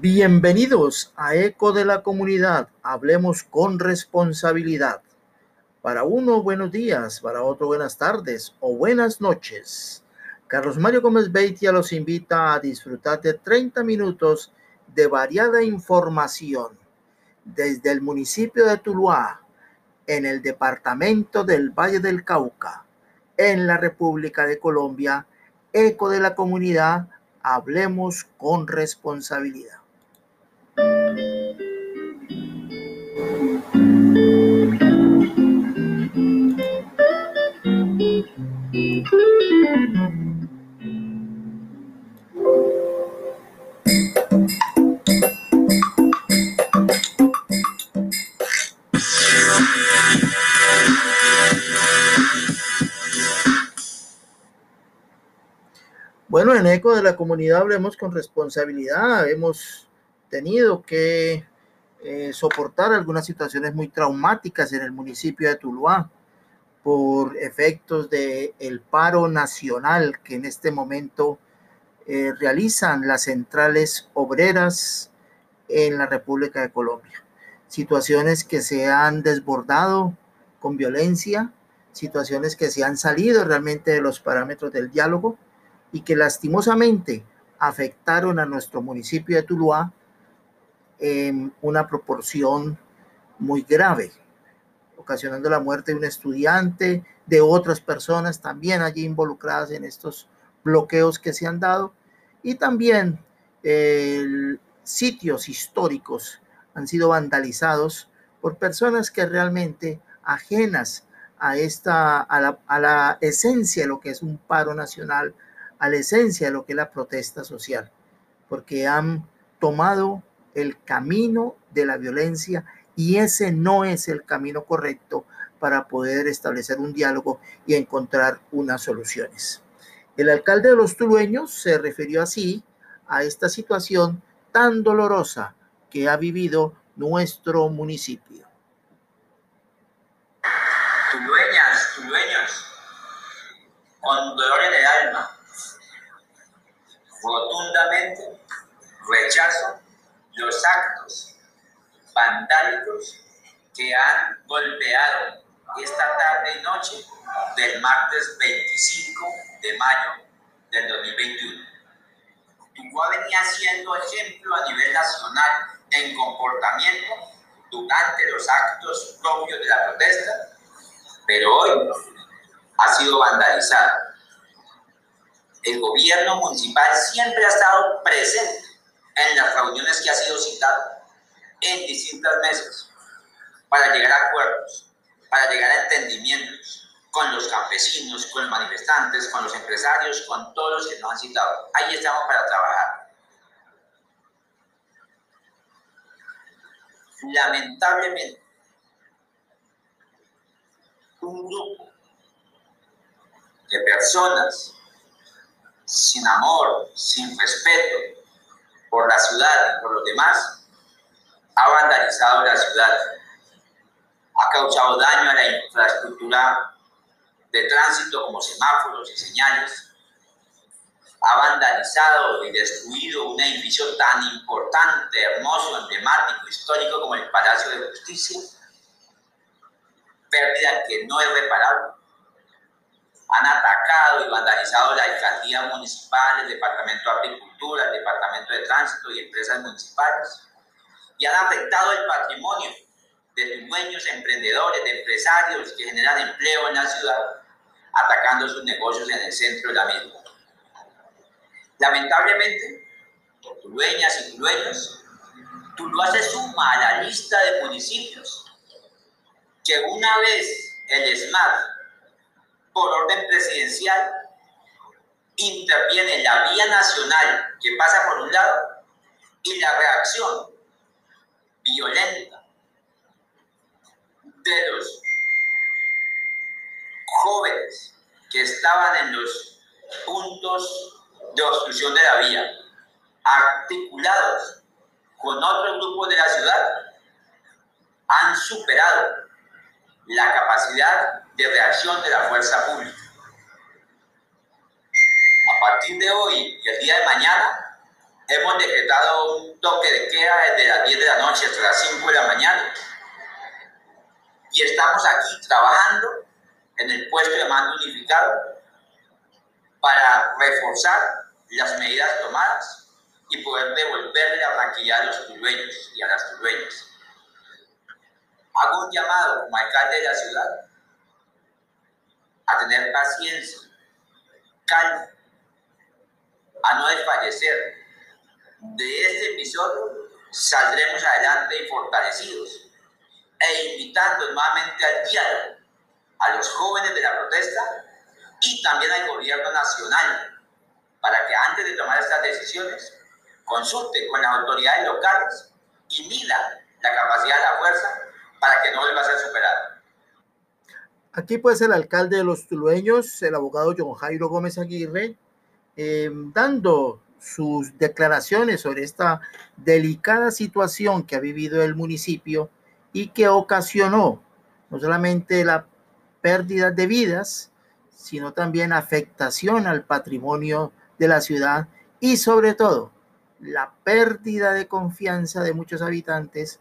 Bienvenidos a Eco de la Comunidad. Hablemos con responsabilidad. Para uno, buenos días, para otro, buenas tardes o buenas noches. Carlos Mario Gómez Beitia los invita a disfrutar de 30 minutos de variada información desde el municipio de Tuluá, en el departamento del Valle del Cauca, en la República de Colombia. Eco de la Comunidad. Hablemos con responsabilidad. Bueno, en eco de la comunidad hablemos con responsabilidad. Hemos tenido que eh, soportar algunas situaciones muy traumáticas en el municipio de Tuluá por efectos del el paro nacional que en este momento eh, realizan las centrales obreras en la República de Colombia. Situaciones que se han desbordado con violencia, situaciones que se han salido realmente de los parámetros del diálogo y que lastimosamente afectaron a nuestro municipio de Tuluá en una proporción muy grave, ocasionando la muerte de un estudiante, de otras personas también allí involucradas en estos bloqueos que se han dado y también sitios históricos han sido vandalizados por personas que realmente ajenas a esta a la, a la esencia de lo que es un paro nacional a la esencia de lo que es la protesta social, porque han tomado el camino de la violencia y ese no es el camino correcto para poder establecer un diálogo y encontrar unas soluciones. El alcalde de los tulueños se refirió así a esta situación tan dolorosa que ha vivido nuestro municipio. Tulueñas, tulueños, con dolor en el alma, rotundamente rechazo los actos vandálicos que han golpeado esta tarde y noche del martes 25 de mayo del 2021. Tungua venía siendo ejemplo a nivel nacional en comportamiento durante los actos propios de la protesta, pero hoy ha sido vandalizado el gobierno municipal siempre ha estado presente en las reuniones que ha sido citado en distintas mesas para llegar a acuerdos, para llegar a entendimientos con los campesinos, con los manifestantes, con los empresarios, con todos los que nos han citado. Ahí estamos para trabajar. Lamentablemente, un grupo de personas sin amor, sin respeto por la ciudad y por los demás, ha vandalizado la ciudad, ha causado daño a la infraestructura de tránsito como semáforos y señales, ha vandalizado y destruido un edificio tan importante, hermoso, emblemático, histórico como el Palacio de Justicia, pérdida que no es reparable han atacado y vandalizado la alcaldía municipal, el departamento de agricultura, el departamento de tránsito y empresas municipales, y han afectado el patrimonio de dueños, emprendedores, de empresarios que generan empleo en la ciudad, atacando sus negocios en el centro de la misma. Lamentablemente, tulueñas y tulueños, Tuluá se suma a la lista de municipios que una vez el SMART por orden presidencial, interviene la vía nacional que pasa por un lado y la reacción violenta de los jóvenes que estaban en los puntos de obstrucción de la vía, articulados con otros grupos de la ciudad, han superado la capacidad de reacción de la fuerza pública. A partir de hoy y el día de mañana, hemos decretado un toque de queda desde las 10 de la noche hasta las 5 de la mañana. Y estamos aquí trabajando en el puesto de mando unificado para reforzar las medidas tomadas y poder devolverle a tranquilidad a los tulueños y a las tulueñas. Hago un llamado como alcalde de la ciudad a tener paciencia, calma, a no desfallecer. De este episodio saldremos adelante y fortalecidos e invitando nuevamente al diálogo a los jóvenes de la protesta y también al gobierno nacional para que antes de tomar estas decisiones consulte con las autoridades locales y mida la capacidad de la fuerza para que no vuelva a ser superado. Aquí pues el alcalde de los tulueños, el abogado John Jairo Gómez Aguirre, eh, dando sus declaraciones sobre esta delicada situación que ha vivido el municipio y que ocasionó no solamente la pérdida de vidas, sino también afectación al patrimonio de la ciudad y sobre todo la pérdida de confianza de muchos habitantes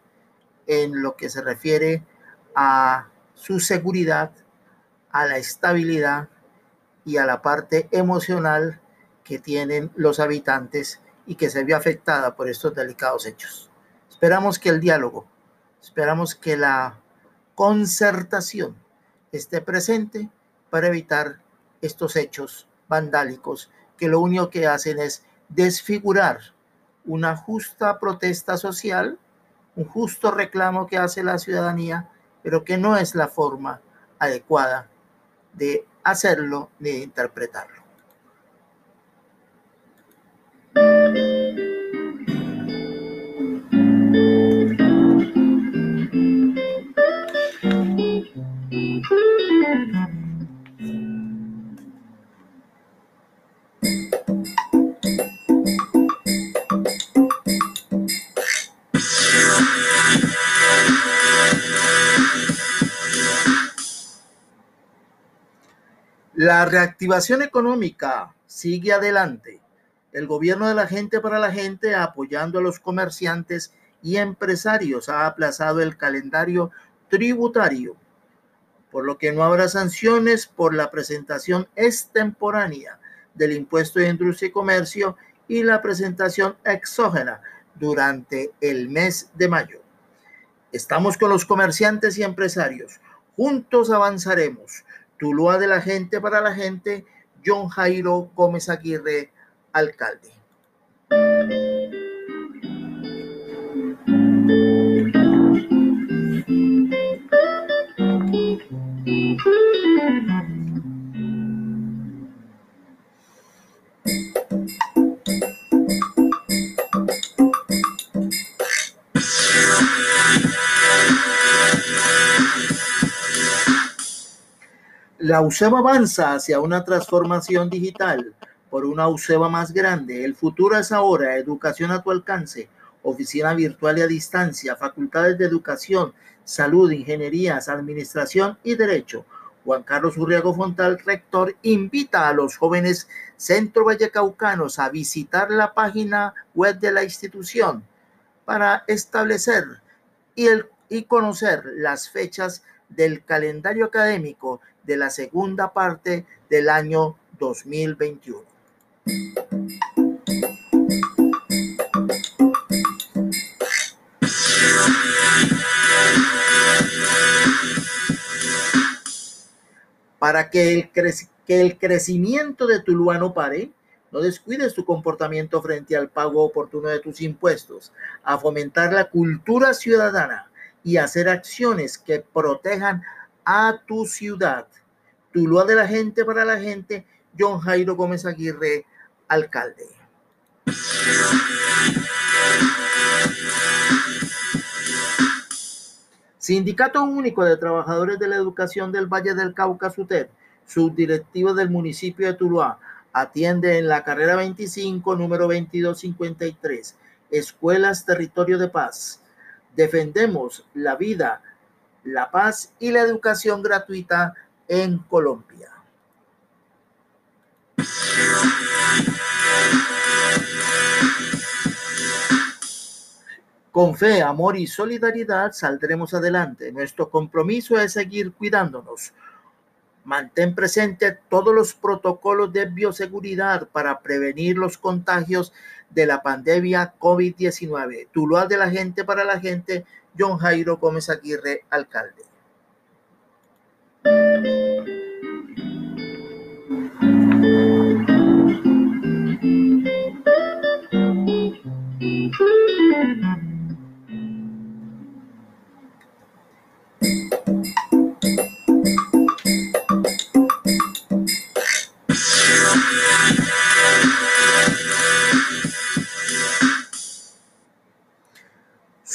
en lo que se refiere a su seguridad, a la estabilidad y a la parte emocional que tienen los habitantes y que se vio afectada por estos delicados hechos. Esperamos que el diálogo, esperamos que la concertación esté presente para evitar estos hechos vandálicos que lo único que hacen es desfigurar una justa protesta social, un justo reclamo que hace la ciudadanía, pero que no es la forma adecuada de hacerlo ni de interpretarlo. La reactivación económica sigue adelante. El gobierno de la gente para la gente, apoyando a los comerciantes y empresarios, ha aplazado el calendario tributario, por lo que no habrá sanciones por la presentación extemporánea del impuesto de industria y comercio y la presentación exógena durante el mes de mayo. Estamos con los comerciantes y empresarios. Juntos avanzaremos. Tuluá de la gente para la gente, John Jairo Gómez Aguirre, alcalde. La UCEBA avanza hacia una transformación digital por una UCEBA más grande. El futuro es ahora, educación a tu alcance, oficina virtual y a distancia, facultades de educación, salud, ingenierías, administración y derecho. Juan Carlos Urriago Fontal, rector, invita a los jóvenes centro vallecaucanos a visitar la página web de la institución para establecer y, y conocer las fechas del calendario académico de la segunda parte del año 2021. Para que el, que el crecimiento de Tuluá no pare, no descuides tu comportamiento frente al pago oportuno de tus impuestos, a fomentar la cultura ciudadana y hacer acciones que protejan a tu ciudad. Tuluá de la gente para la gente, John Jairo Gómez Aguirre, alcalde. Sindicato Único de Trabajadores de la Educación del Valle del Cauca, SUTED, subdirectivo del municipio de Tuluá, atiende en la carrera 25, número 2253, Escuelas Territorio de Paz. Defendemos la vida, la paz y la educación gratuita en Colombia. Con fe, amor y solidaridad saldremos adelante. Nuestro compromiso es seguir cuidándonos. Mantén presente todos los protocolos de bioseguridad para prevenir los contagios de la pandemia COVID-19. Tuluá de la gente para la gente, John Jairo Gómez Aguirre, alcalde.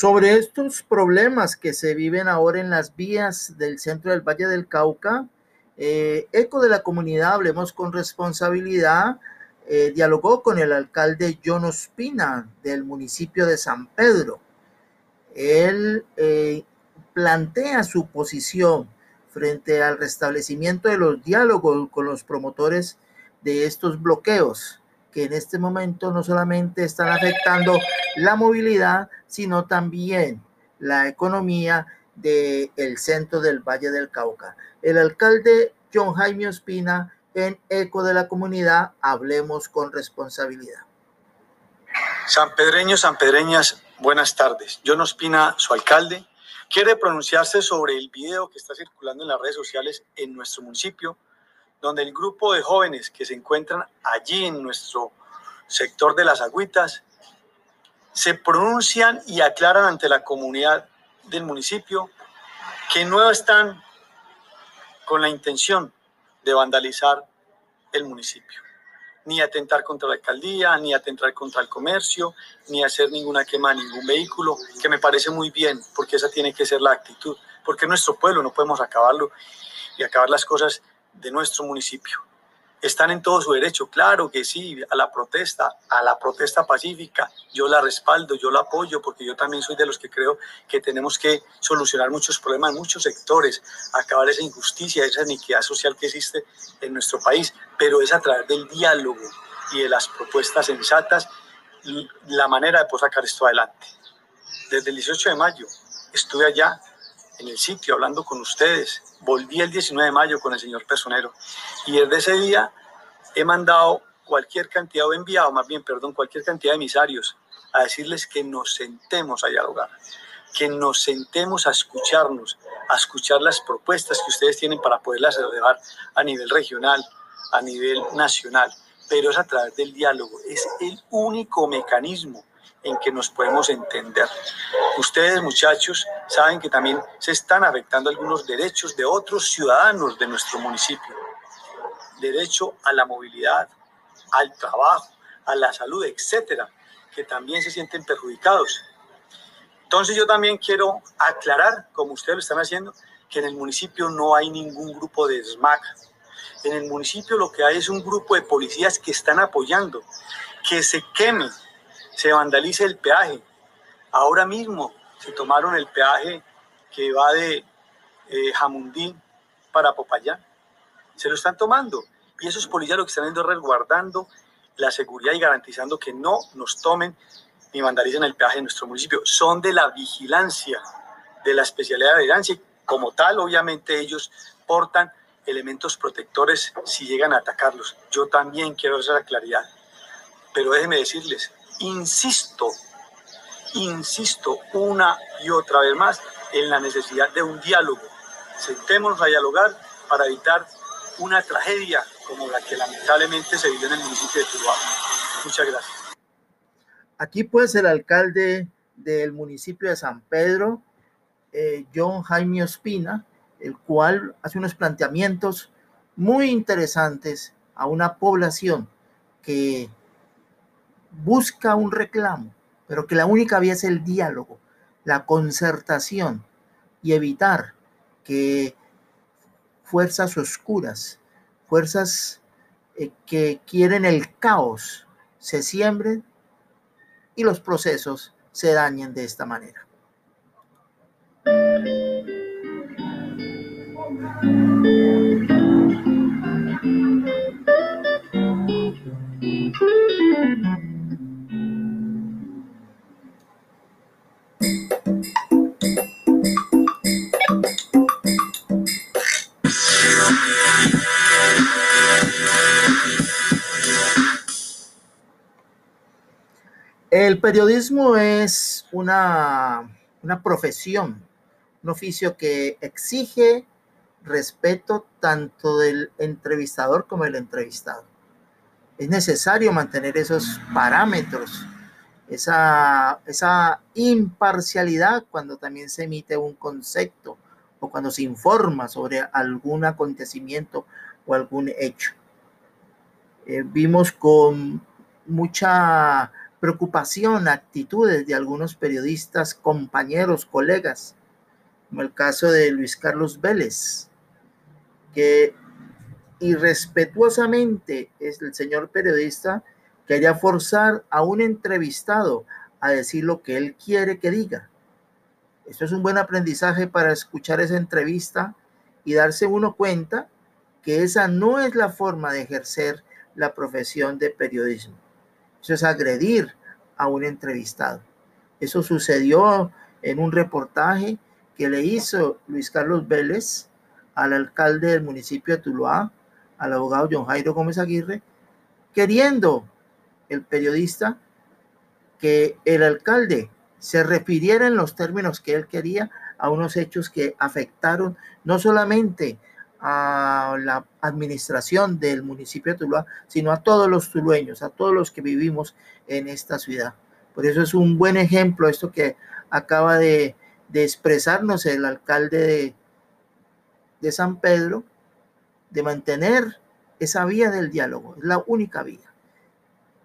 Sobre estos problemas que se viven ahora en las vías del centro del Valle del Cauca, eh, Eco de la Comunidad, hablemos con responsabilidad, eh, dialogó con el alcalde John Ospina del municipio de San Pedro. Él eh, plantea su posición frente al restablecimiento de los diálogos con los promotores de estos bloqueos que en este momento no solamente están afectando la movilidad, sino también la economía del el centro del Valle del Cauca. El alcalde John Jaime Ospina en Eco de la Comunidad, hablemos con responsabilidad. San Pedreños, San Pedreñas, buenas tardes. John Ospina, su alcalde, quiere pronunciarse sobre el video que está circulando en las redes sociales en nuestro municipio donde el grupo de jóvenes que se encuentran allí en nuestro sector de las agüitas se pronuncian y aclaran ante la comunidad del municipio que no están con la intención de vandalizar el municipio, ni atentar contra la alcaldía, ni atentar contra el comercio, ni hacer ninguna quema a ningún vehículo, que me parece muy bien, porque esa tiene que ser la actitud, porque nuestro pueblo no podemos acabarlo y acabar las cosas de nuestro municipio. Están en todo su derecho, claro que sí, a la protesta, a la protesta pacífica. Yo la respaldo, yo la apoyo, porque yo también soy de los que creo que tenemos que solucionar muchos problemas en muchos sectores, acabar esa injusticia, esa iniquidad social que existe en nuestro país, pero es a través del diálogo y de las propuestas sensatas la manera de poder sacar esto adelante. Desde el 18 de mayo estuve allá en el sitio hablando con ustedes. Volví el 19 de mayo con el señor personero y desde ese día he mandado cualquier cantidad, o enviado más bien, perdón, cualquier cantidad de emisarios a decirles que nos sentemos a dialogar, que nos sentemos a escucharnos, a escuchar las propuestas que ustedes tienen para poderlas elevar a nivel regional, a nivel nacional, pero es a través del diálogo, es el único mecanismo en que nos podemos entender. Ustedes, muchachos, saben que también se están afectando algunos derechos de otros ciudadanos de nuestro municipio. Derecho a la movilidad, al trabajo, a la salud, etcétera, que también se sienten perjudicados. Entonces yo también quiero aclarar, como ustedes lo están haciendo, que en el municipio no hay ningún grupo de SMAC. En el municipio lo que hay es un grupo de policías que están apoyando que se queme se vandalice el peaje. Ahora mismo se tomaron el peaje que va de eh, Jamundí para Popayán. Se lo están tomando. Y esos policías lo que están haciendo es resguardando la seguridad y garantizando que no nos tomen ni vandalicen el peaje en nuestro municipio. Son de la vigilancia, de la especialidad de vigilancia. Como tal, obviamente ellos portan elementos protectores si llegan a atacarlos. Yo también quiero hacer la claridad. Pero déjenme decirles, insisto, insisto una y otra vez más en la necesidad de un diálogo. Sentémonos a dialogar para evitar una tragedia como la que lamentablemente se vive en el municipio de Tuluá. Muchas gracias. Aquí pues el alcalde del municipio de San Pedro, eh, John Jaime Ospina, el cual hace unos planteamientos muy interesantes a una población que busca un reclamo, pero que la única vía es el diálogo, la concertación y evitar que fuerzas oscuras, fuerzas eh, que quieren el caos, se siembren y los procesos se dañen de esta manera. El periodismo es una, una profesión, un oficio que exige respeto tanto del entrevistador como del entrevistado. Es necesario mantener esos parámetros, esa, esa imparcialidad cuando también se emite un concepto o cuando se informa sobre algún acontecimiento o algún hecho. Eh, vimos con mucha preocupación actitudes de algunos periodistas, compañeros, colegas, como el caso de Luis Carlos Vélez, que irrespetuosamente es el señor periodista quería forzar a un entrevistado a decir lo que él quiere que diga. Esto es un buen aprendizaje para escuchar esa entrevista y darse uno cuenta que esa no es la forma de ejercer la profesión de periodismo. Eso es agredir a un entrevistado. Eso sucedió en un reportaje que le hizo Luis Carlos Vélez al alcalde del municipio de Tuluá, al abogado John Jairo Gómez Aguirre, queriendo el periodista que el alcalde se refiriera en los términos que él quería a unos hechos que afectaron no solamente a la administración del municipio de Tuluá, sino a todos los tulueños, a todos los que vivimos en esta ciudad. Por eso es un buen ejemplo esto que acaba de, de expresarnos el alcalde de, de San Pedro de mantener esa vía del diálogo, es la única vía.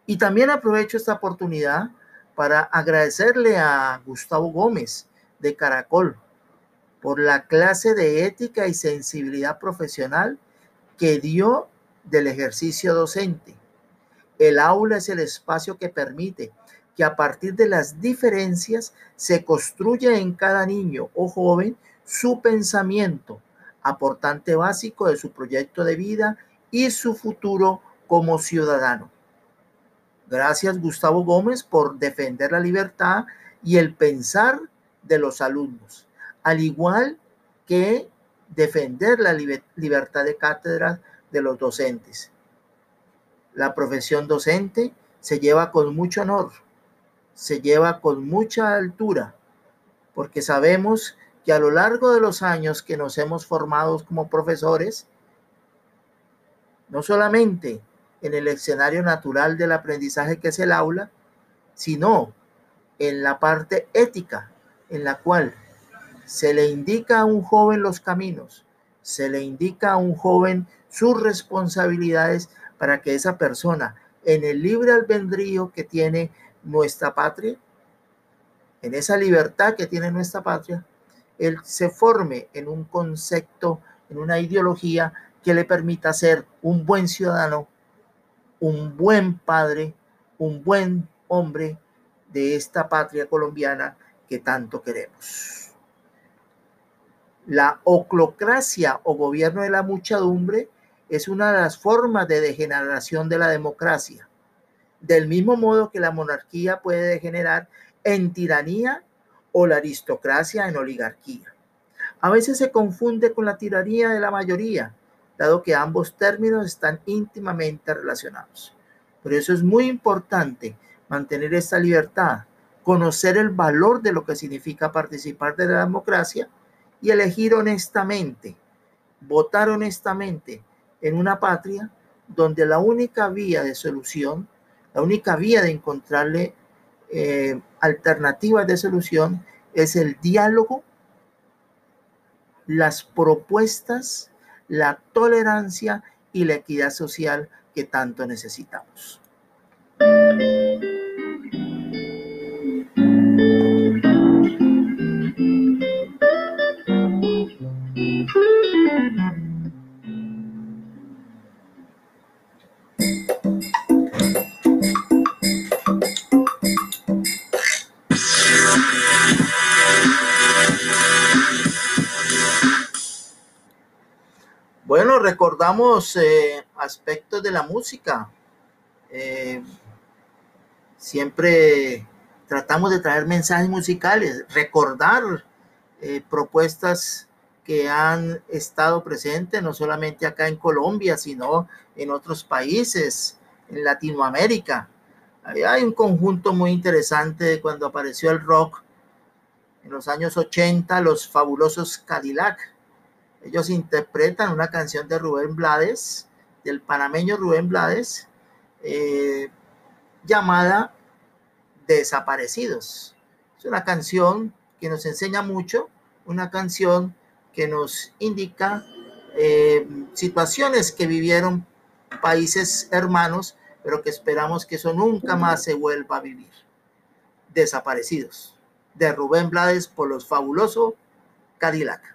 Y también aprovecho esta oportunidad para agradecerle a Gustavo Gómez de Caracol por la clase de ética y sensibilidad profesional que dio del ejercicio docente. El aula es el espacio que permite que a partir de las diferencias se construya en cada niño o joven su pensamiento, aportante básico de su proyecto de vida y su futuro como ciudadano. Gracias Gustavo Gómez por defender la libertad y el pensar de los alumnos, al igual que defender la libertad de cátedra de los docentes. La profesión docente se lleva con mucho honor, se lleva con mucha altura, porque sabemos que a lo largo de los años que nos hemos formado como profesores, no solamente en el escenario natural del aprendizaje que es el aula, sino en la parte ética en la cual se le indica a un joven los caminos, se le indica a un joven sus responsabilidades para que esa persona en el libre albedrío que tiene nuestra patria, en esa libertad que tiene nuestra patria, él se forme en un concepto, en una ideología que le permita ser un buen ciudadano, un buen padre, un buen hombre de esta patria colombiana que tanto queremos. La oclocracia o gobierno de la muchedumbre es una de las formas de degeneración de la democracia. Del mismo modo que la monarquía puede degenerar en tiranía o la aristocracia en oligarquía. A veces se confunde con la tiranía de la mayoría, dado que ambos términos están íntimamente relacionados. Por eso es muy importante mantener esta libertad, conocer el valor de lo que significa participar de la democracia y elegir honestamente, votar honestamente en una patria donde la única vía de solución, la única vía de encontrarle eh, alternativas de solución es el diálogo, las propuestas, la tolerancia y la equidad social que tanto necesitamos. Recordamos eh, aspectos de la música. Eh, siempre tratamos de traer mensajes musicales, recordar eh, propuestas que han estado presentes no solamente acá en Colombia, sino en otros países, en Latinoamérica. hay un conjunto muy interesante cuando apareció el rock en los años 80, los fabulosos Cadillac. Ellos interpretan una canción de Rubén Blades, del panameño Rubén Blades, eh, llamada Desaparecidos. Es una canción que nos enseña mucho, una canción que nos indica eh, situaciones que vivieron países hermanos pero que esperamos que eso nunca más se vuelva a vivir. Desaparecidos, de Rubén Blades por los fabulosos Cadillac.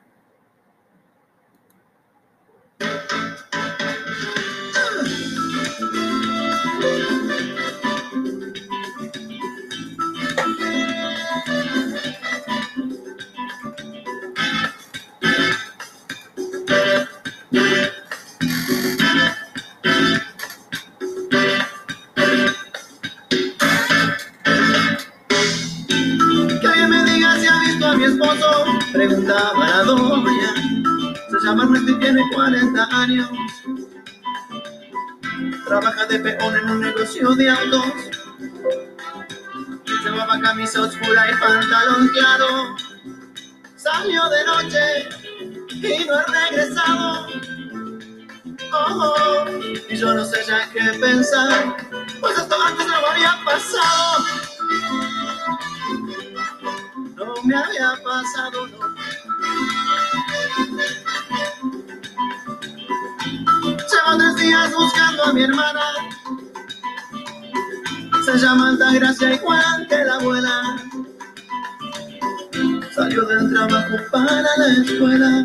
De peón en un negocio de autos. Llevaba camisa oscura y pantalón claro. Salió de noche y no ha regresado. Oh, y yo no sé ya qué pensar, pues esto antes no me había pasado. No me había pasado, no. Mi hermana. Se llama Gracia igual que la abuela. Salió del trabajo para la escuela.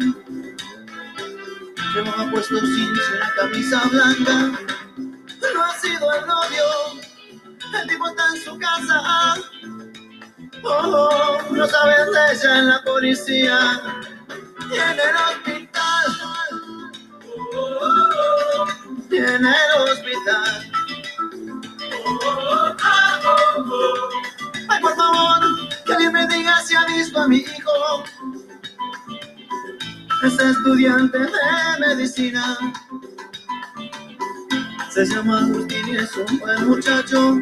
Llevaba puesto la camisa blanca. No ha sido el novio. El tipo está en su casa. Oh, no saben de ella en la policía y en en el hospital. Ay, por favor, que alguien me diga si ha visto a mi hijo. Es estudiante de medicina. Se llama Agustín y es un buen muchacho.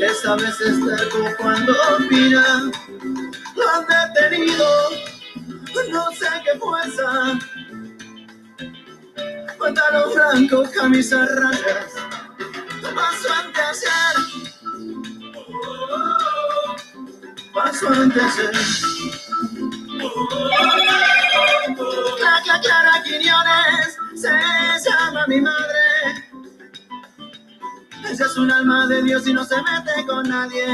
Esta vez está cuando opina. Lo han detenido no sé qué fuerza. Pantalón blanco, camisa rayas, paso antes ayer. Paso antes ayer. La Clara Quiñones se llama mi madre. Ella es un alma de Dios y no se mete con nadie.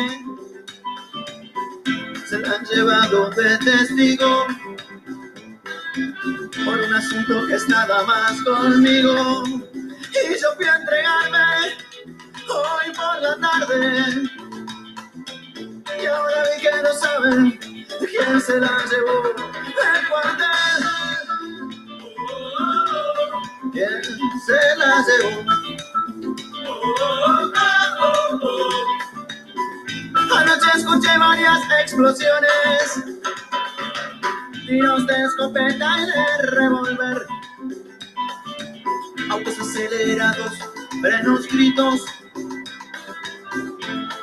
Se la han llevado de testigo por un asunto que es nada más conmigo. Y yo fui a entregarme hoy por la tarde. Y ahora vi que no saben quién se la llevó del cuartel. ¿Quién se la llevó? Anoche escuché varias explosiones tiros de escopeta y de revólver, autos acelerados, frenos, gritos,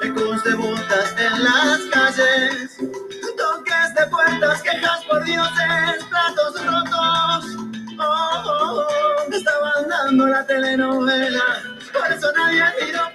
ecos de botas en las calles, toques de puertas, quejas por dioses, platos rotos. Oh, oh, oh, estaban dando la telenovela, por eso nadie miró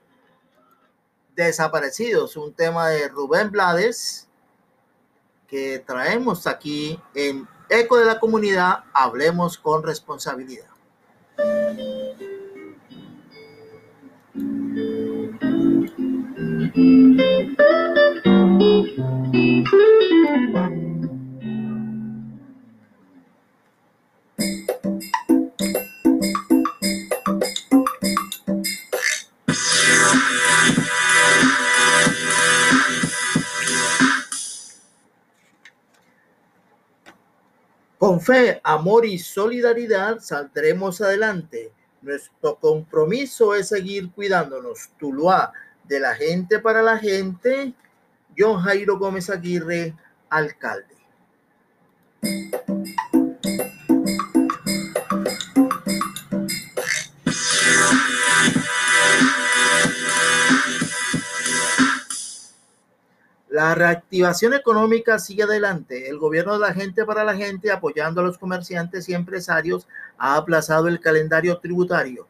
desaparecidos, un tema de Rubén Blades que traemos aquí en Eco de la Comunidad, hablemos con responsabilidad. Con fe, amor y solidaridad saldremos adelante. Nuestro compromiso es seguir cuidándonos. Tuluá, de la gente para la gente. John Jairo Gómez Aguirre, alcalde. La reactivación económica sigue adelante. El gobierno de la gente para la gente, apoyando a los comerciantes y empresarios, ha aplazado el calendario tributario,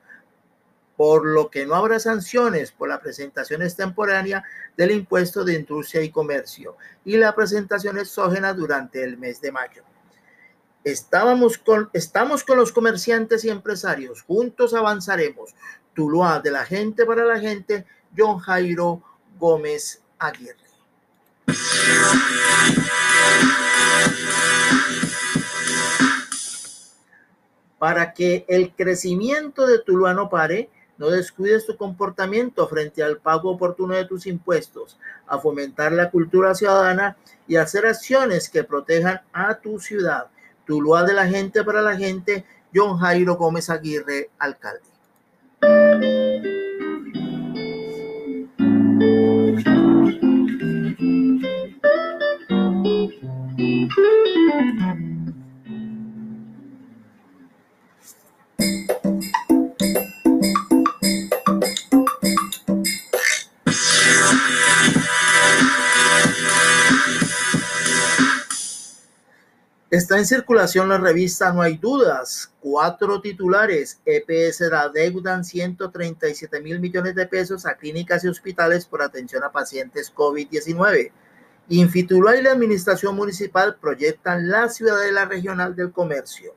por lo que no habrá sanciones por la presentación extemporánea del impuesto de industria y comercio y la presentación exógena durante el mes de mayo. Estamos con los comerciantes y empresarios. Juntos avanzaremos. Tuluá de la gente para la gente, John Jairo Gómez Aguirre. Para que el crecimiento de Tuluá no pare, no descuides tu comportamiento frente al pago oportuno de tus impuestos, a fomentar la cultura ciudadana y hacer acciones que protejan a tu ciudad. Tuluá de la gente para la gente, John Jairo Gómez Aguirre, alcalde. Está en circulación la revista No hay dudas. Cuatro titulares. EPS adeudan 137 mil millones de pesos a clínicas y hospitales por atención a pacientes COVID-19. Infitulá y la Administración Municipal proyectan la Ciudadela Regional del Comercio.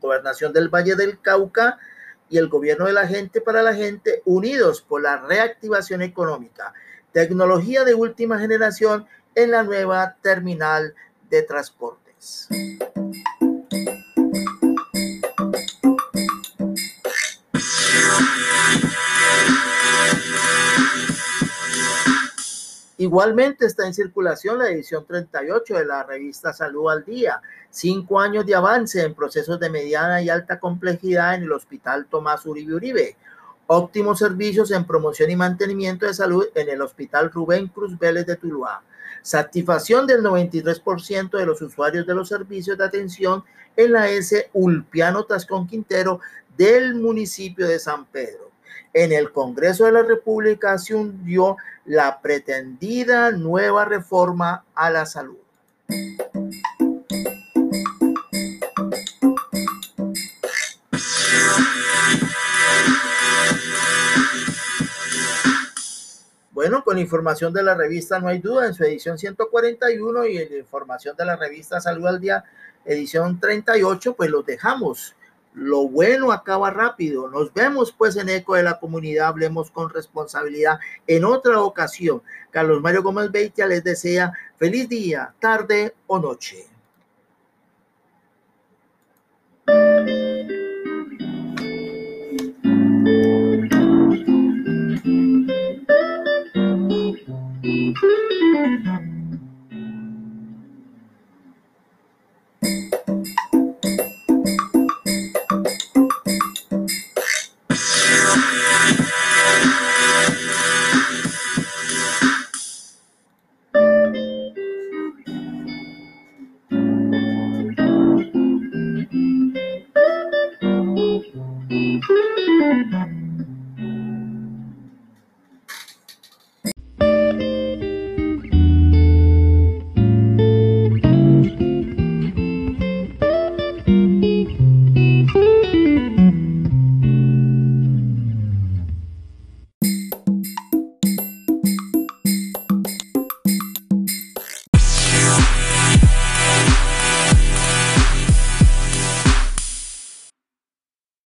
Gobernación del Valle del Cauca y el Gobierno de la Gente para la Gente unidos por la reactivación económica. Tecnología de última generación en la nueva terminal de transporte. Igualmente está en circulación la edición 38 de la revista Salud al Día. Cinco años de avance en procesos de mediana y alta complejidad en el Hospital Tomás Uribe Uribe. Óptimos servicios en promoción y mantenimiento de salud en el Hospital Rubén Cruz Vélez de Tuluá satisfacción del 93% de los usuarios de los servicios de atención en la S Ulpiano Tascón Quintero del municipio de San Pedro. En el Congreso de la República se hundió la pretendida nueva reforma a la salud. Bueno, con información de la revista No hay duda en su edición 141 y en información de la revista Salud al Día, edición 38, pues los dejamos. Lo bueno acaba rápido. Nos vemos pues en Eco de la Comunidad. Hablemos con responsabilidad en otra ocasión. Carlos Mario Gómez Beitia les desea feliz día, tarde o noche.